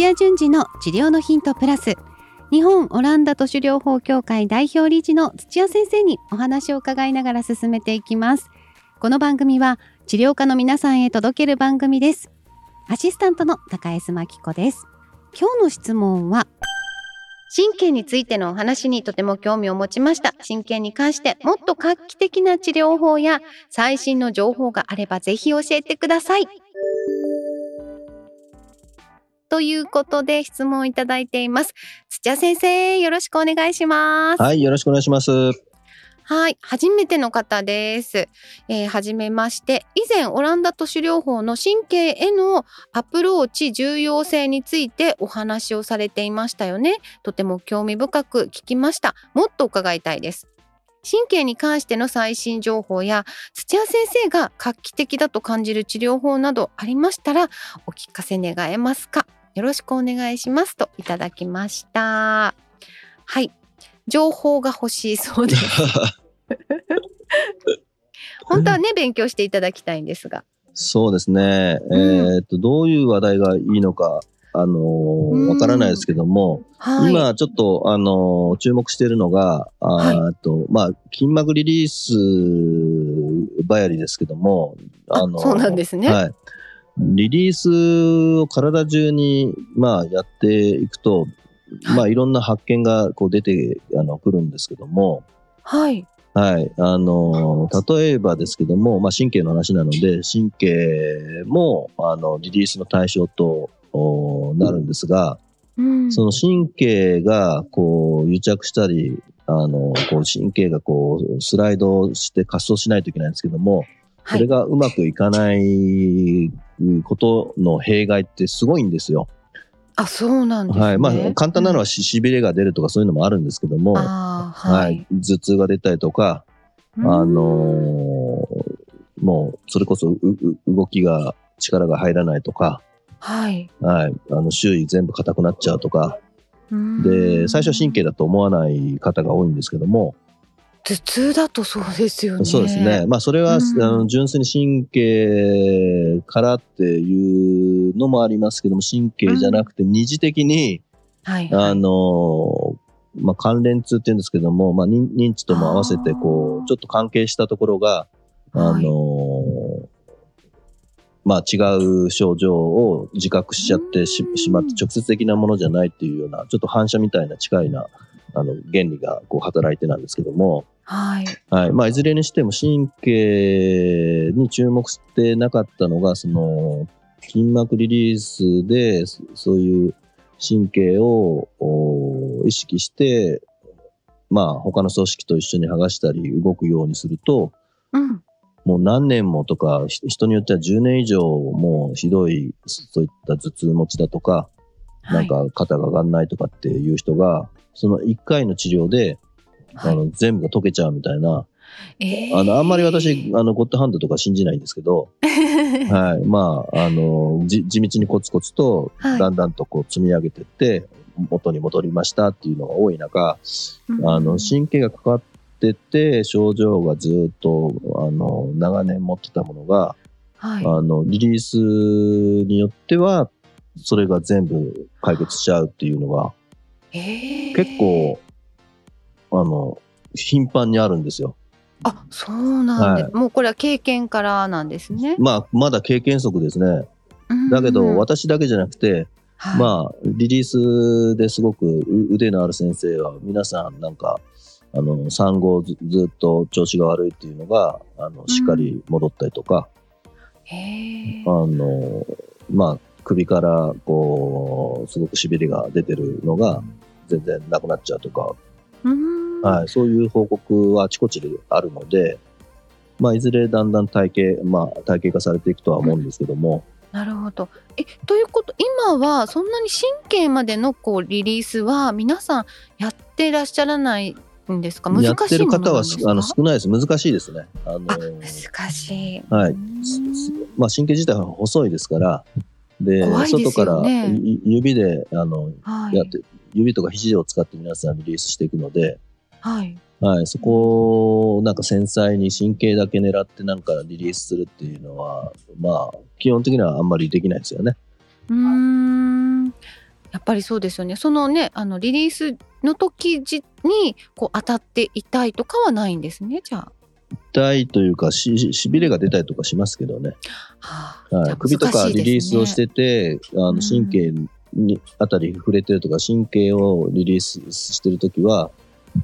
土屋順次の治療のヒントプラス日本オランダ都市療法協会代表理事の土屋先生にお話を伺いながら進めていきますこの番組は治療家の皆さんへ届ける番組ですアシスタントの高江真紀子です今日の質問は神経についてのお話にとても興味を持ちました。神経に関してもっと画期的な治療法や最新の情報があればぜひ教えてください。ということで質問いただいています。土屋先生、よろしくお願いします。はい、よろしくお願いします。はい、初めての方です。えー、初めまして、以前オランダ都市療法の神経へのアプローチ重要性についてお話をされていましたよね。とても興味深く聞きました。もっと伺いたいです。神経に関しての最新情報や土屋先生が画期的だと感じる治療法などありましたらお聞かせ願えますか？よろしくお願いしますといただきました。はい。情報が欲しいそうです。本当はね勉強していただきたいんですが。そうですね、うん、えっとどういう話題がいいのかあのー、わからないですけども、はい、今ちょっと、あのー、注目しているのが、あと、まあ、筋膜リリースばやりですけども、あのー、そうなんですね。はい。リリースを体中に、まあ、やっていくと、まあ、いろんな発見がこう出てあのくるんですけども、はい。はい。あの、例えばですけども、まあ、神経の話なので、神経も、あの、リリースの対象となるんですが、うん、その神経が、こう、癒着したり、あの、こう、神経がこう、スライドして滑走しないといけないんですけども、それがうまくいかないことの弊害ってすごいんですよ。あ、そうなんですね。はい。まあ、簡単なのはししびれが出るとかそういうのもあるんですけども、はい、はい、頭痛が出たりとか、あのー、もう、それこそ動きが、力が入らないとか、はい。はい。あの、周囲全部硬くなっちゃうとか、で、最初は神経だと思わない方が多いんですけども、頭痛だとそうですよね。そうですね。まあそれは、うん、あの純粋に神経からっていうのもありますけども、神経じゃなくて二次的に、うんはいはい、あの、まあ関連痛って言うんですけども、まあ認知とも合わせてこう、ちょっと関係したところが、あの、はい、まあ違う症状を自覚しちゃってしまって直接的なものじゃないっていうような、ちょっと反射みたいな近いな、あの原理がこう働いてなんですけども、はい。はい。まあ、いずれにしても神経に注目してなかったのがその筋膜リリースでそういう神経を意識してまあ他の組織と一緒に剥がしたり動くようにすると、うん、もう何年もとか人によっては10年以上もうひどいそういった頭痛持ちだとか、なんか肩が上がんないとかっていう人がその1回の治療で、あの全部が溶けちゃうみたいな、えー、あのあんまり私あのゴッドハンドとか信じないんですけど、はい、まああの地道にコツコツとだんだんとこう積み上げていって、元に戻りましたっていうのが多い中、うん、あの神経がかかってて症状がずっとあの長年持ってたものが、はい、あのリリースによってはそれが全部解決しちゃうっていうのが結構、あの、頻繁にあるんですよ。あ、そうなんで、はい、もうこれは経験からなんですね。まあ、まだ経験則ですね。だけど、私だけじゃなくて、はい、まあ、リリースですごく腕のある先生は、皆さんなんか、あの、産後ずずっと調子が悪いっていうのが、あの、しっかり戻ったりとか、うん、あの、まあ、首からこうすごくしびれが出てるのが全然なくなっちゃうとか、はい、そういう報告はあちこちであるので、まあ、いずれだんだん体系、まあ、体系化されていくとは思うんですけども。なるほど。えということ今はそんなに神経までのこうリリースは皆さんやってらっしゃらないんですか？難しいやってる方はあの少ないです。難しいですね。あの難しい。はい。まあ神経自体は細いですから。で、ね、外から指であの、はい、やって指とか肘を使って皆さんリリースしていくので、はい、はい、そこをなんか繊細に神経だけ狙ってなんかリリースするっていうのはまあ基本的にはあんまりできないですよね。うんぱりそうですよね。そのねあのリリースの時にこう当たって痛いとかはないんですねじゃあ。痛いというかししびれが出たりとかしますけどね。はあ、はい、首とかリリースをしてて、あの神経にあたり触れてるとか神経をリリースしてる時は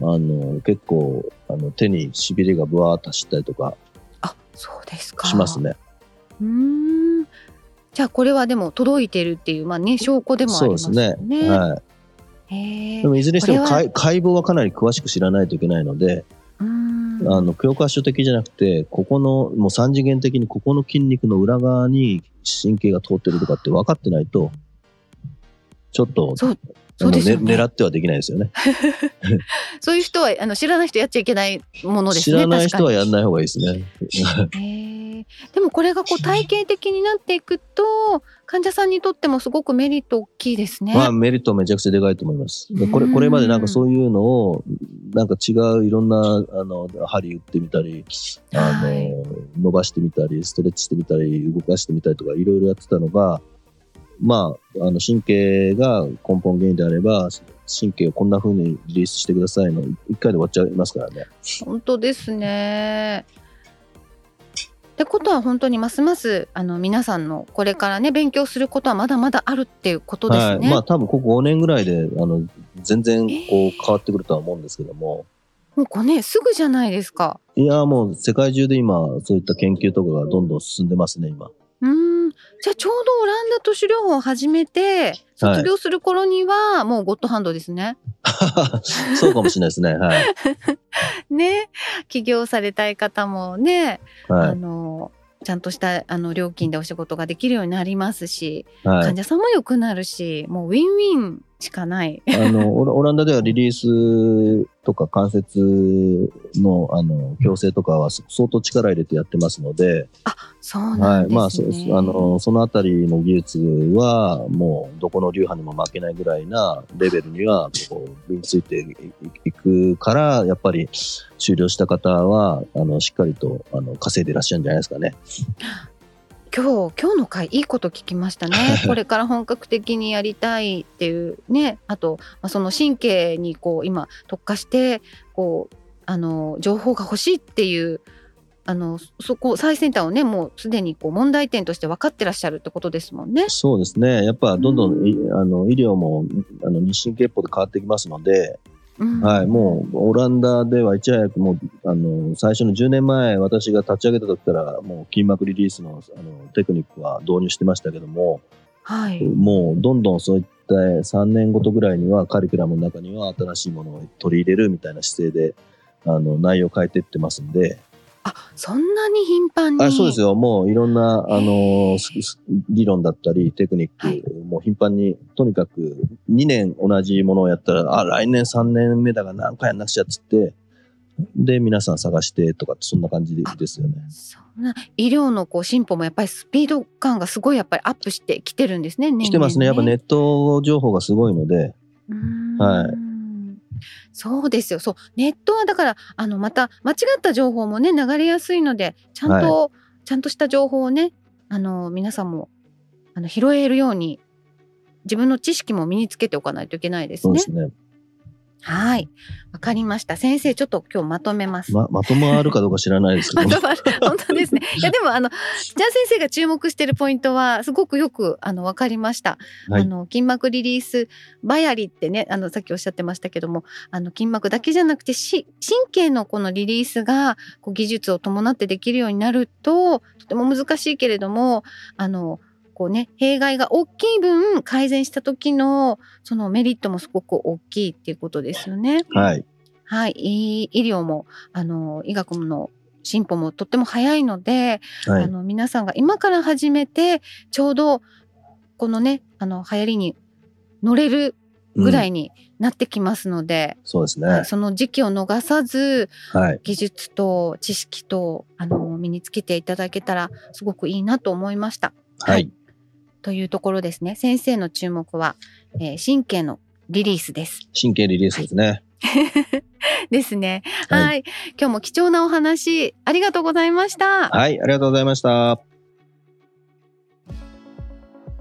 あの結構あの手にしびれがぶわーっと走ったりとかあそうですかしますね。うんじゃあこれはでも届いてるっていうまあね証拠でもありますね。そうですね。はい。でもいずれにしても解剖はかなり詳しく知らないといけないので、あの教科書的じゃなくてここのもう三次元的にここの筋肉の裏側に神経が通ってるとかって分かってないとちょっとそうそうですね、狙ってはできないですよね。そういう人はあの知らない人やっちゃいけないものですね。知らない人はやんない方がいいですね。でもこれがこう体系的になっていくと患者さんにとってもすごくメリット大きいですね。まあメリットめちゃくちゃでかいと思います。これこれまでなんかそういうのをなんか違ういろんなあの針打ってみたり、あの、はい、伸ばしてみたりストレッチしてみたり動かしてみたりとかいろいろやってたのが。まあ、あの神経が根本原因であれば神経をこんな風にリリースしてくださいの一回で終わっちゃいますからね。本当ですね。ってことは本当にますますあの皆さんのこれからね勉強することはまだまだあるっていうことですね。はい、まあ多分ここ5年ぐらいであの全然こう変わってくるとは思うんですけども。もう5年すぐじゃないですか。いやもう世界中で今そういった研究とかがどんどん進んでますね今。うんじゃあちょうどオランダ都市療法を始めて卒業する頃にはもうゴッドハンドですね。はい、そうかもしれないですね。はい。ね起業されたい方もね、はい、あのちゃんとしたあの料金でお仕事ができるようになりますし、はい、患者さんも良くなるしもうウィンウィンしかない。あのオランダではリリースとか関節のあの矯正とかは相当力入れてやってますので、あそうなんですね。はい、まあそあのそのあたりの技術はもうどこの流派にも負けないぐらいなレベルにはこう身についていくからやっぱり終了した方はあのしっかりとあの稼いでいらっしゃるんじゃないですかね。今日今日の回いいこと聞きましたね。これから本格的にやりたいっていうね。あと、まあ、その神経にこう今特化してこうあの情報が欲しいっていうあのそこ最先端をねもうすでにこう問題点として分かってらっしゃるってことですもんね。そうですね。やっぱどんどん、うん、あの医療もあの日進月歩で変わってきますのではい、もうオランダではいち早くもうあの最初の10年前私が立ち上げた時からもう筋膜リリースのあのテクニックは導入してましたけども、はい、もうどんどんそういった3年ごとぐらいにはカリキュラムの中には新しいものを取り入れるみたいな姿勢であの内容を変えていってますんで、あそんなに頻繁に？あそうですよもういろんなあの理論だったりテクニック、はい、もう頻繁にとにかく2年同じものをやったらあ来年3年目だが何回やんなくちゃっつってで皆さん探してとかそんな感じですよね。そんな医療のこう進歩もやっぱりスピード感がすごいやっぱりアップしてきてるんですね。ね来てますね。やっぱネット情報がすごいので。はい。そうですよ。そうネットはだからあのまた間違った情報もね流れやすいのでちゃんと、はい、ちゃんとした情報をねあの皆さんもあの拾えるように自分の知識も身につけておかないといけないですね。そうですね。はい。わかりました。先生、ちょっと今日まとめます。ま、まとまるかどうか知らないですけど。まとまる。本当ですね。いや、でも、あの、じゃあ先生が注目しているポイントは、すごくよく、あの、わかりました。はい、あの、筋膜リリースバヤリってね、あの、さっきおっしゃってましたけども、あの、筋膜だけじゃなくて、し、神経のこのリリースが、こう、技術を伴ってできるようになると、とても難しいけれども、あの、こうね弊害が大きい分改善した時のそのメリットもすごく大きいっていうことですよね。はい。はい、医療もあの医学の進歩もとっても早いので、はい、あの皆さんが今から始めてちょうどこのねあの流行りに乗れるぐらいになってきますので、うん、そうですね、はい、その時期を逃さず、はい、技術と知識とあの身につけていただけたらすごくいいなと思いました。はい、はいというところですね。先生の注目は、えー、神経のリリースです。神経リリースですね。はい、ですね、はい。はい。今日も貴重なお話ありがとうございました。はい、ありがとうございました。